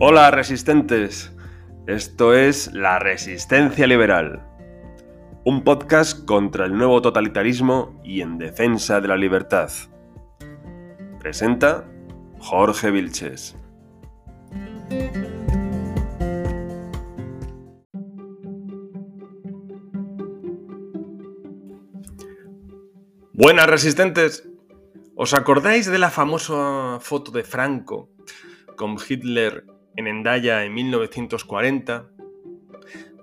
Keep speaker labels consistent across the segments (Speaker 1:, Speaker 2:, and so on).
Speaker 1: Hola resistentes, esto es La Resistencia Liberal, un podcast contra el nuevo totalitarismo y en defensa de la libertad. Presenta Jorge Vilches. Buenas resistentes, ¿os acordáis de la famosa foto de Franco con Hitler en Endaya en 1940.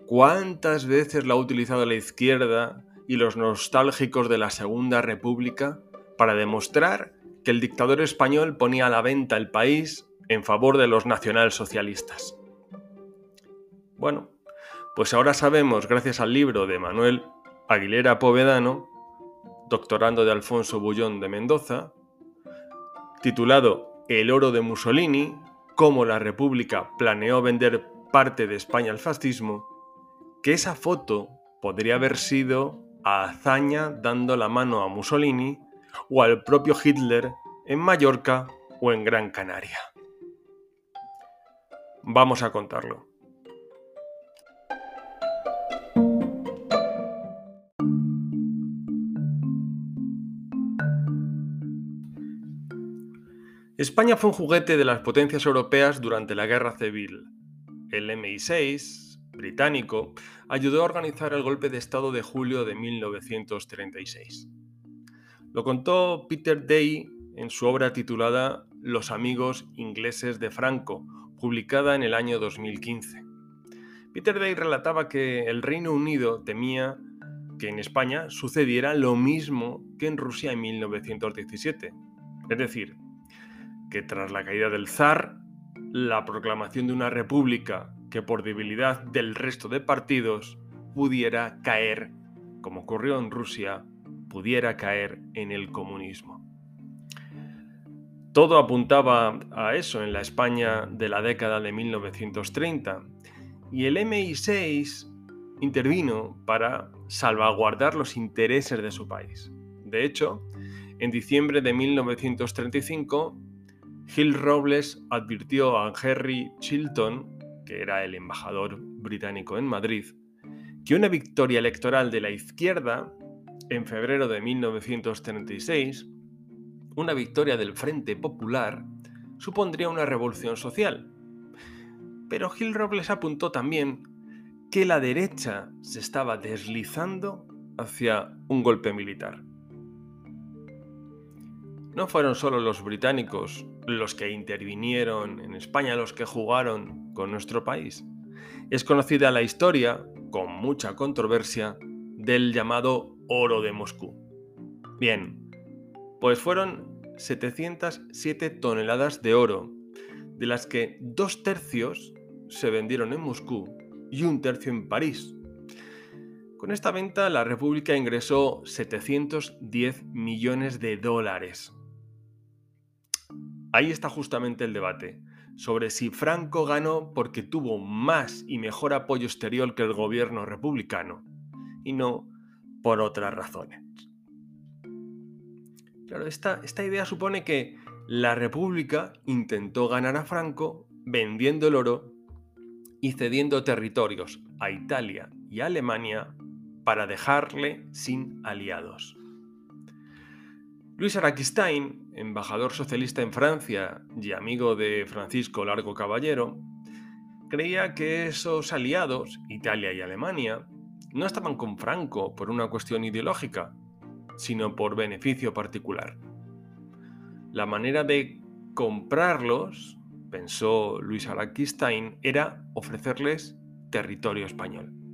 Speaker 1: ¿Cuántas veces la ha utilizado la izquierda y los nostálgicos de la Segunda República para demostrar que el dictador español ponía a la venta el país en favor de los nacionalsocialistas? Bueno, pues ahora sabemos, gracias al libro de Manuel Aguilera Povedano, doctorando de Alfonso Bullón de Mendoza, titulado El oro de Mussolini, cómo la República planeó vender parte de España al fascismo, que esa foto podría haber sido a Azaña dando la mano a Mussolini o al propio Hitler en Mallorca o en Gran Canaria. Vamos a contarlo. España fue un juguete de las potencias europeas durante la Guerra Civil. El MI6, británico, ayudó a organizar el golpe de Estado de julio de 1936. Lo contó Peter Day en su obra titulada Los amigos ingleses de Franco, publicada en el año 2015. Peter Day relataba que el Reino Unido temía que en España sucediera lo mismo que en Rusia en 1917, es decir, que tras la caída del zar, la proclamación de una república que por debilidad del resto de partidos pudiera caer, como ocurrió en Rusia, pudiera caer en el comunismo. Todo apuntaba a eso en la España de la década de 1930 y el MI6 intervino para salvaguardar los intereses de su país. De hecho, en diciembre de 1935 Gil Robles advirtió a Henry Chilton, que era el embajador británico en Madrid, que una victoria electoral de la izquierda en febrero de 1936, una victoria del Frente Popular, supondría una revolución social. Pero Gil Robles apuntó también que la derecha se estaba deslizando hacia un golpe militar. No fueron solo los británicos los que intervinieron en España, los que jugaron con nuestro país. Es conocida la historia, con mucha controversia, del llamado oro de Moscú. Bien, pues fueron 707 toneladas de oro, de las que dos tercios se vendieron en Moscú y un tercio en París. Con esta venta la República ingresó 710 millones de dólares. Ahí está justamente el debate, sobre si Franco ganó porque tuvo más y mejor apoyo exterior que el gobierno republicano, y no por otras razones. Claro, esta, esta idea supone que la República intentó ganar a Franco vendiendo el oro y cediendo territorios a Italia y Alemania para dejarle sin aliados. Luis Araquistain, embajador socialista en Francia y amigo de Francisco Largo Caballero, creía que esos aliados, Italia y Alemania, no estaban con Franco por una cuestión ideológica, sino por beneficio particular. La manera de comprarlos, pensó Luis Araquistain, era ofrecerles territorio español.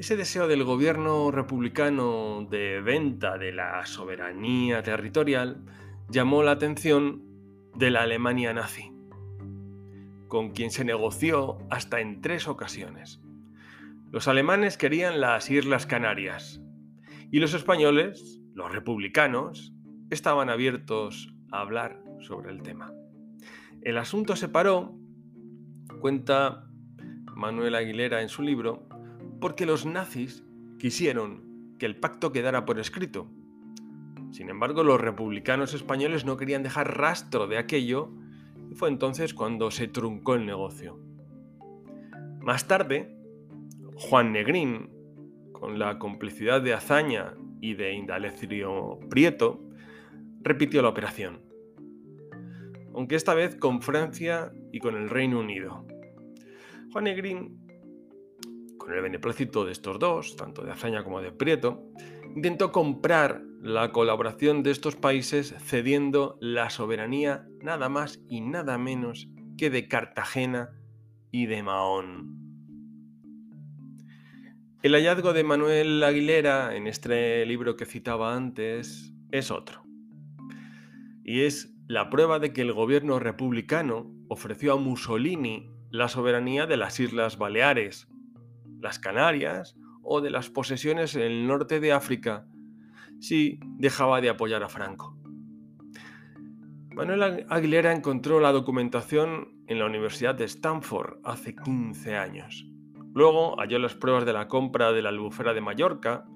Speaker 1: Ese deseo del gobierno republicano de venta de la soberanía territorial llamó la atención de la Alemania nazi, con quien se negoció hasta en tres ocasiones. Los alemanes querían las Islas Canarias y los españoles, los republicanos, estaban abiertos a hablar sobre el tema. El asunto se paró, cuenta Manuel Aguilera en su libro, porque los nazis quisieron que el pacto quedara por escrito. Sin embargo, los republicanos españoles no querían dejar rastro de aquello y fue entonces cuando se truncó el negocio. Más tarde, Juan Negrín, con la complicidad de Azaña y de Indalecio Prieto, repitió la operación, aunque esta vez con Francia y con el Reino Unido. Juan Negrín, el beneplácito de estos dos, tanto de Azaña como de Prieto, intentó comprar la colaboración de estos países cediendo la soberanía nada más y nada menos que de Cartagena y de Mahón. El hallazgo de Manuel Aguilera en este libro que citaba antes es otro. Y es la prueba de que el gobierno republicano ofreció a Mussolini la soberanía de las Islas Baleares, las Canarias o de las posesiones en el norte de África si dejaba de apoyar a Franco. Manuel Aguilera encontró la documentación en la Universidad de Stanford hace 15 años. Luego halló las pruebas de la compra de la albufera de Mallorca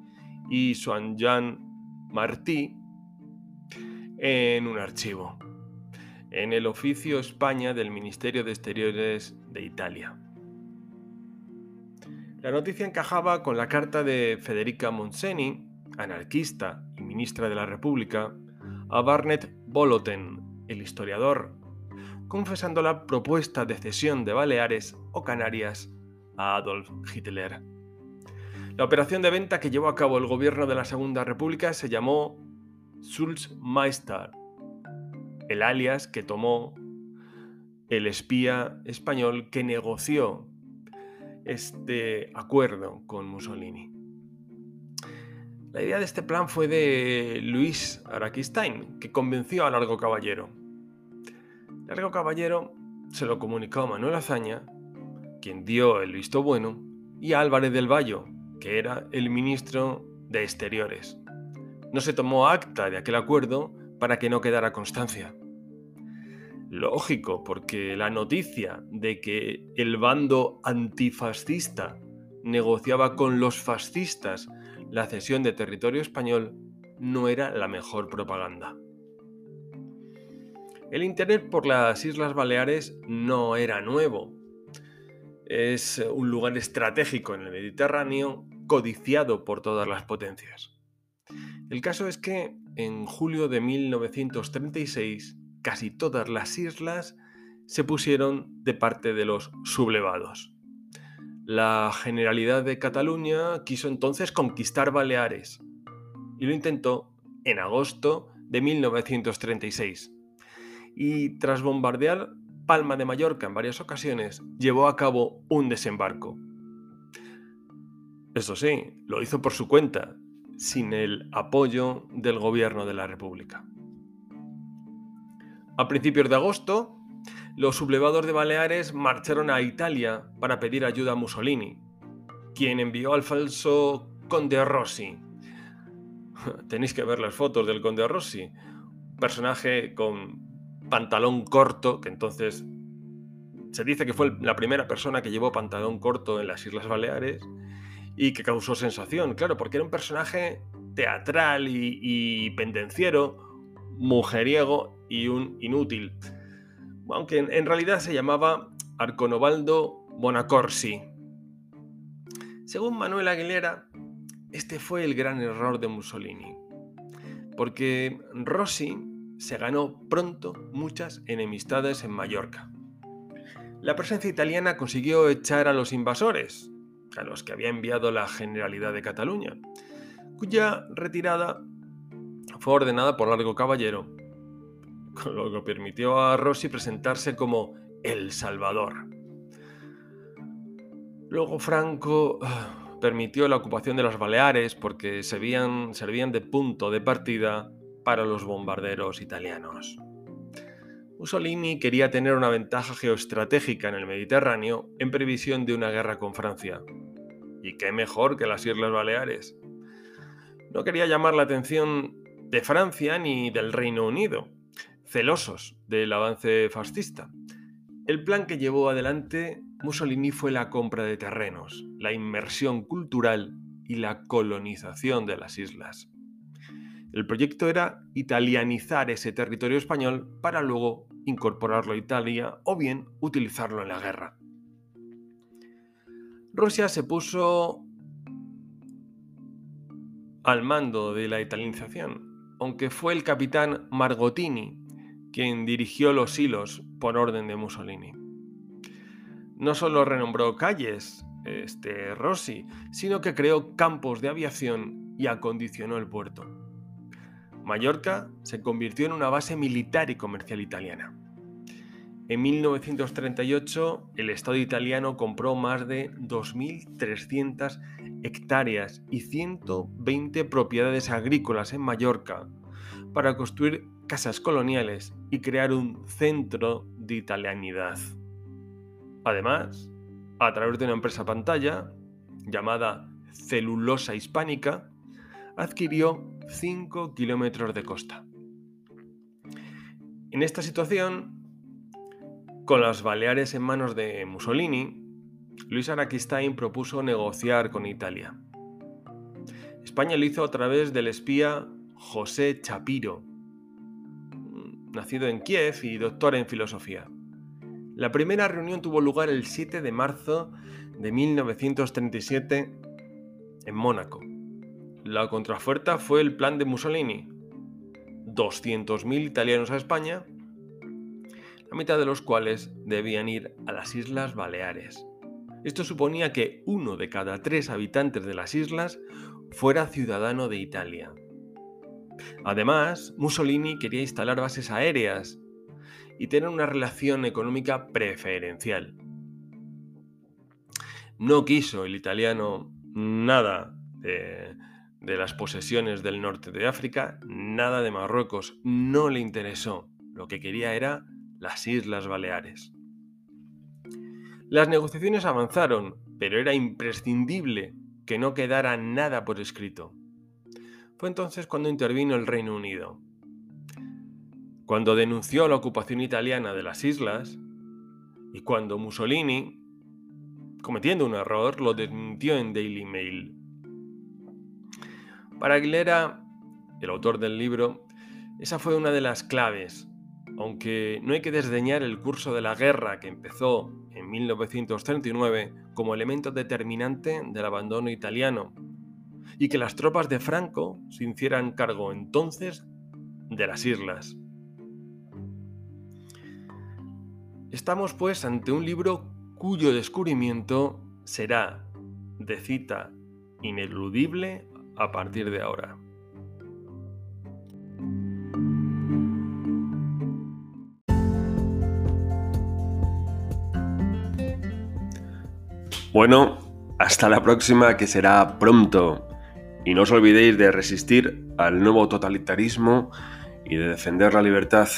Speaker 1: y Juan Jean Martí en un archivo, en el Oficio España del Ministerio de Exteriores de Italia. La noticia encajaba con la carta de Federica Monseni, anarquista y ministra de la República, a Barnett Boloten, el historiador, confesando la propuesta de cesión de Baleares o Canarias a Adolf Hitler. La operación de venta que llevó a cabo el gobierno de la Segunda República se llamó Sulzmeister, el alias que tomó el espía español que negoció este acuerdo con Mussolini. La idea de este plan fue de Luis Araquistain, que convenció a Largo Caballero. Largo Caballero se lo comunicó a Manuel Azaña, quien dio el visto bueno, y a Álvarez del Valle, que era el ministro de Exteriores. No se tomó acta de aquel acuerdo para que no quedara constancia. Lógico, porque la noticia de que el bando antifascista negociaba con los fascistas la cesión de territorio español no era la mejor propaganda. El Internet por las Islas Baleares no era nuevo. Es un lugar estratégico en el Mediterráneo codiciado por todas las potencias. El caso es que en julio de 1936 casi todas las islas se pusieron de parte de los sublevados. La Generalidad de Cataluña quiso entonces conquistar Baleares y lo intentó en agosto de 1936. Y tras bombardear Palma de Mallorca en varias ocasiones, llevó a cabo un desembarco. Eso sí, lo hizo por su cuenta, sin el apoyo del gobierno de la República. A principios de agosto, los sublevados de Baleares marcharon a Italia para pedir ayuda a Mussolini, quien envió al falso Conde Rossi. Tenéis que ver las fotos del Conde Rossi, personaje con pantalón corto, que entonces se dice que fue la primera persona que llevó pantalón corto en las Islas Baleares y que causó sensación, claro, porque era un personaje teatral y, pendenciero, mujeriego y un inútil. Aunque en, realidad se llamaba Arconobaldo Bonacorsi. Según Manuel Aguilera, este fue el gran error de Mussolini, porque Rossi se ganó pronto muchas enemistades en Mallorca. La presencia italiana consiguió echar a los invasores, a los que había enviado la Generalidad de Cataluña, cuya retirada fue ordenada por Largo Caballero, lo que permitió a Rossi presentarse como El Salvador. Luego Franco ah, permitió la ocupación de las Baleares porque servían, servían de punto de partida para los bombarderos italianos. Mussolini quería tener una ventaja geoestratégica en el Mediterráneo en previsión de una guerra con Francia. ¿Y qué mejor que las Islas Baleares? No quería llamar la atención de Francia ni del Reino Unido, celosos del avance fascista. El plan que llevó adelante Mussolini fue la compra de terrenos, la inmersión cultural y la colonización de las islas. El proyecto era italianizar ese territorio español para luego incorporarlo a Italia o bien utilizarlo en la guerra. Rusia se puso al mando de la italianización, aunque fue el capitán Margotini quien dirigió los hilos por orden de Mussolini. No solo renombró calles, este Rossi, sino que creó campos de aviación y acondicionó el puerto. Mallorca se convirtió en una base militar y comercial italiana. En 1938, el Estado italiano compró más de 2.300 hectáreas y 120 propiedades agrícolas en Mallorca para construir casas coloniales y crear un centro de italianidad. Además, a través de una empresa pantalla llamada Celulosa Hispánica, adquirió 5 kilómetros de costa. En esta situación, con las Baleares en manos de Mussolini, Luis Araquistain propuso negociar con Italia. España lo hizo a través del espía José Chapiro, nacido en Kiev y doctor en filosofía. La primera reunión tuvo lugar el 7 de marzo de 1937 en Mónaco. La contrafuerza fue el plan de Mussolini. 200.000 italianos a España mitad de los cuales debían ir a las Islas Baleares. Esto suponía que uno de cada tres habitantes de las islas fuera ciudadano de Italia. Además, Mussolini quería instalar bases aéreas y tener una relación económica preferencial. No quiso el italiano nada de, las posesiones del norte de África, nada de Marruecos, no le interesó. Lo que quería era las Islas Baleares. Las negociaciones avanzaron, pero era imprescindible que no quedara nada por escrito. Fue entonces cuando intervino el Reino Unido. Cuando denunció la ocupación italiana de las islas y cuando Mussolini, cometiendo un error, lo desmintió en Daily Mail. Para Aguilera, el autor del libro, esa fue una de las claves aunque no hay que desdeñar el curso de la guerra que empezó en 1939 como elemento determinante del abandono italiano, y que las tropas de Franco se hicieran cargo entonces de las islas. Estamos pues ante un libro cuyo descubrimiento será de cita ineludible a partir de ahora. Bueno, hasta la próxima que será pronto. Y no os olvidéis de resistir al nuevo totalitarismo y de defender la libertad.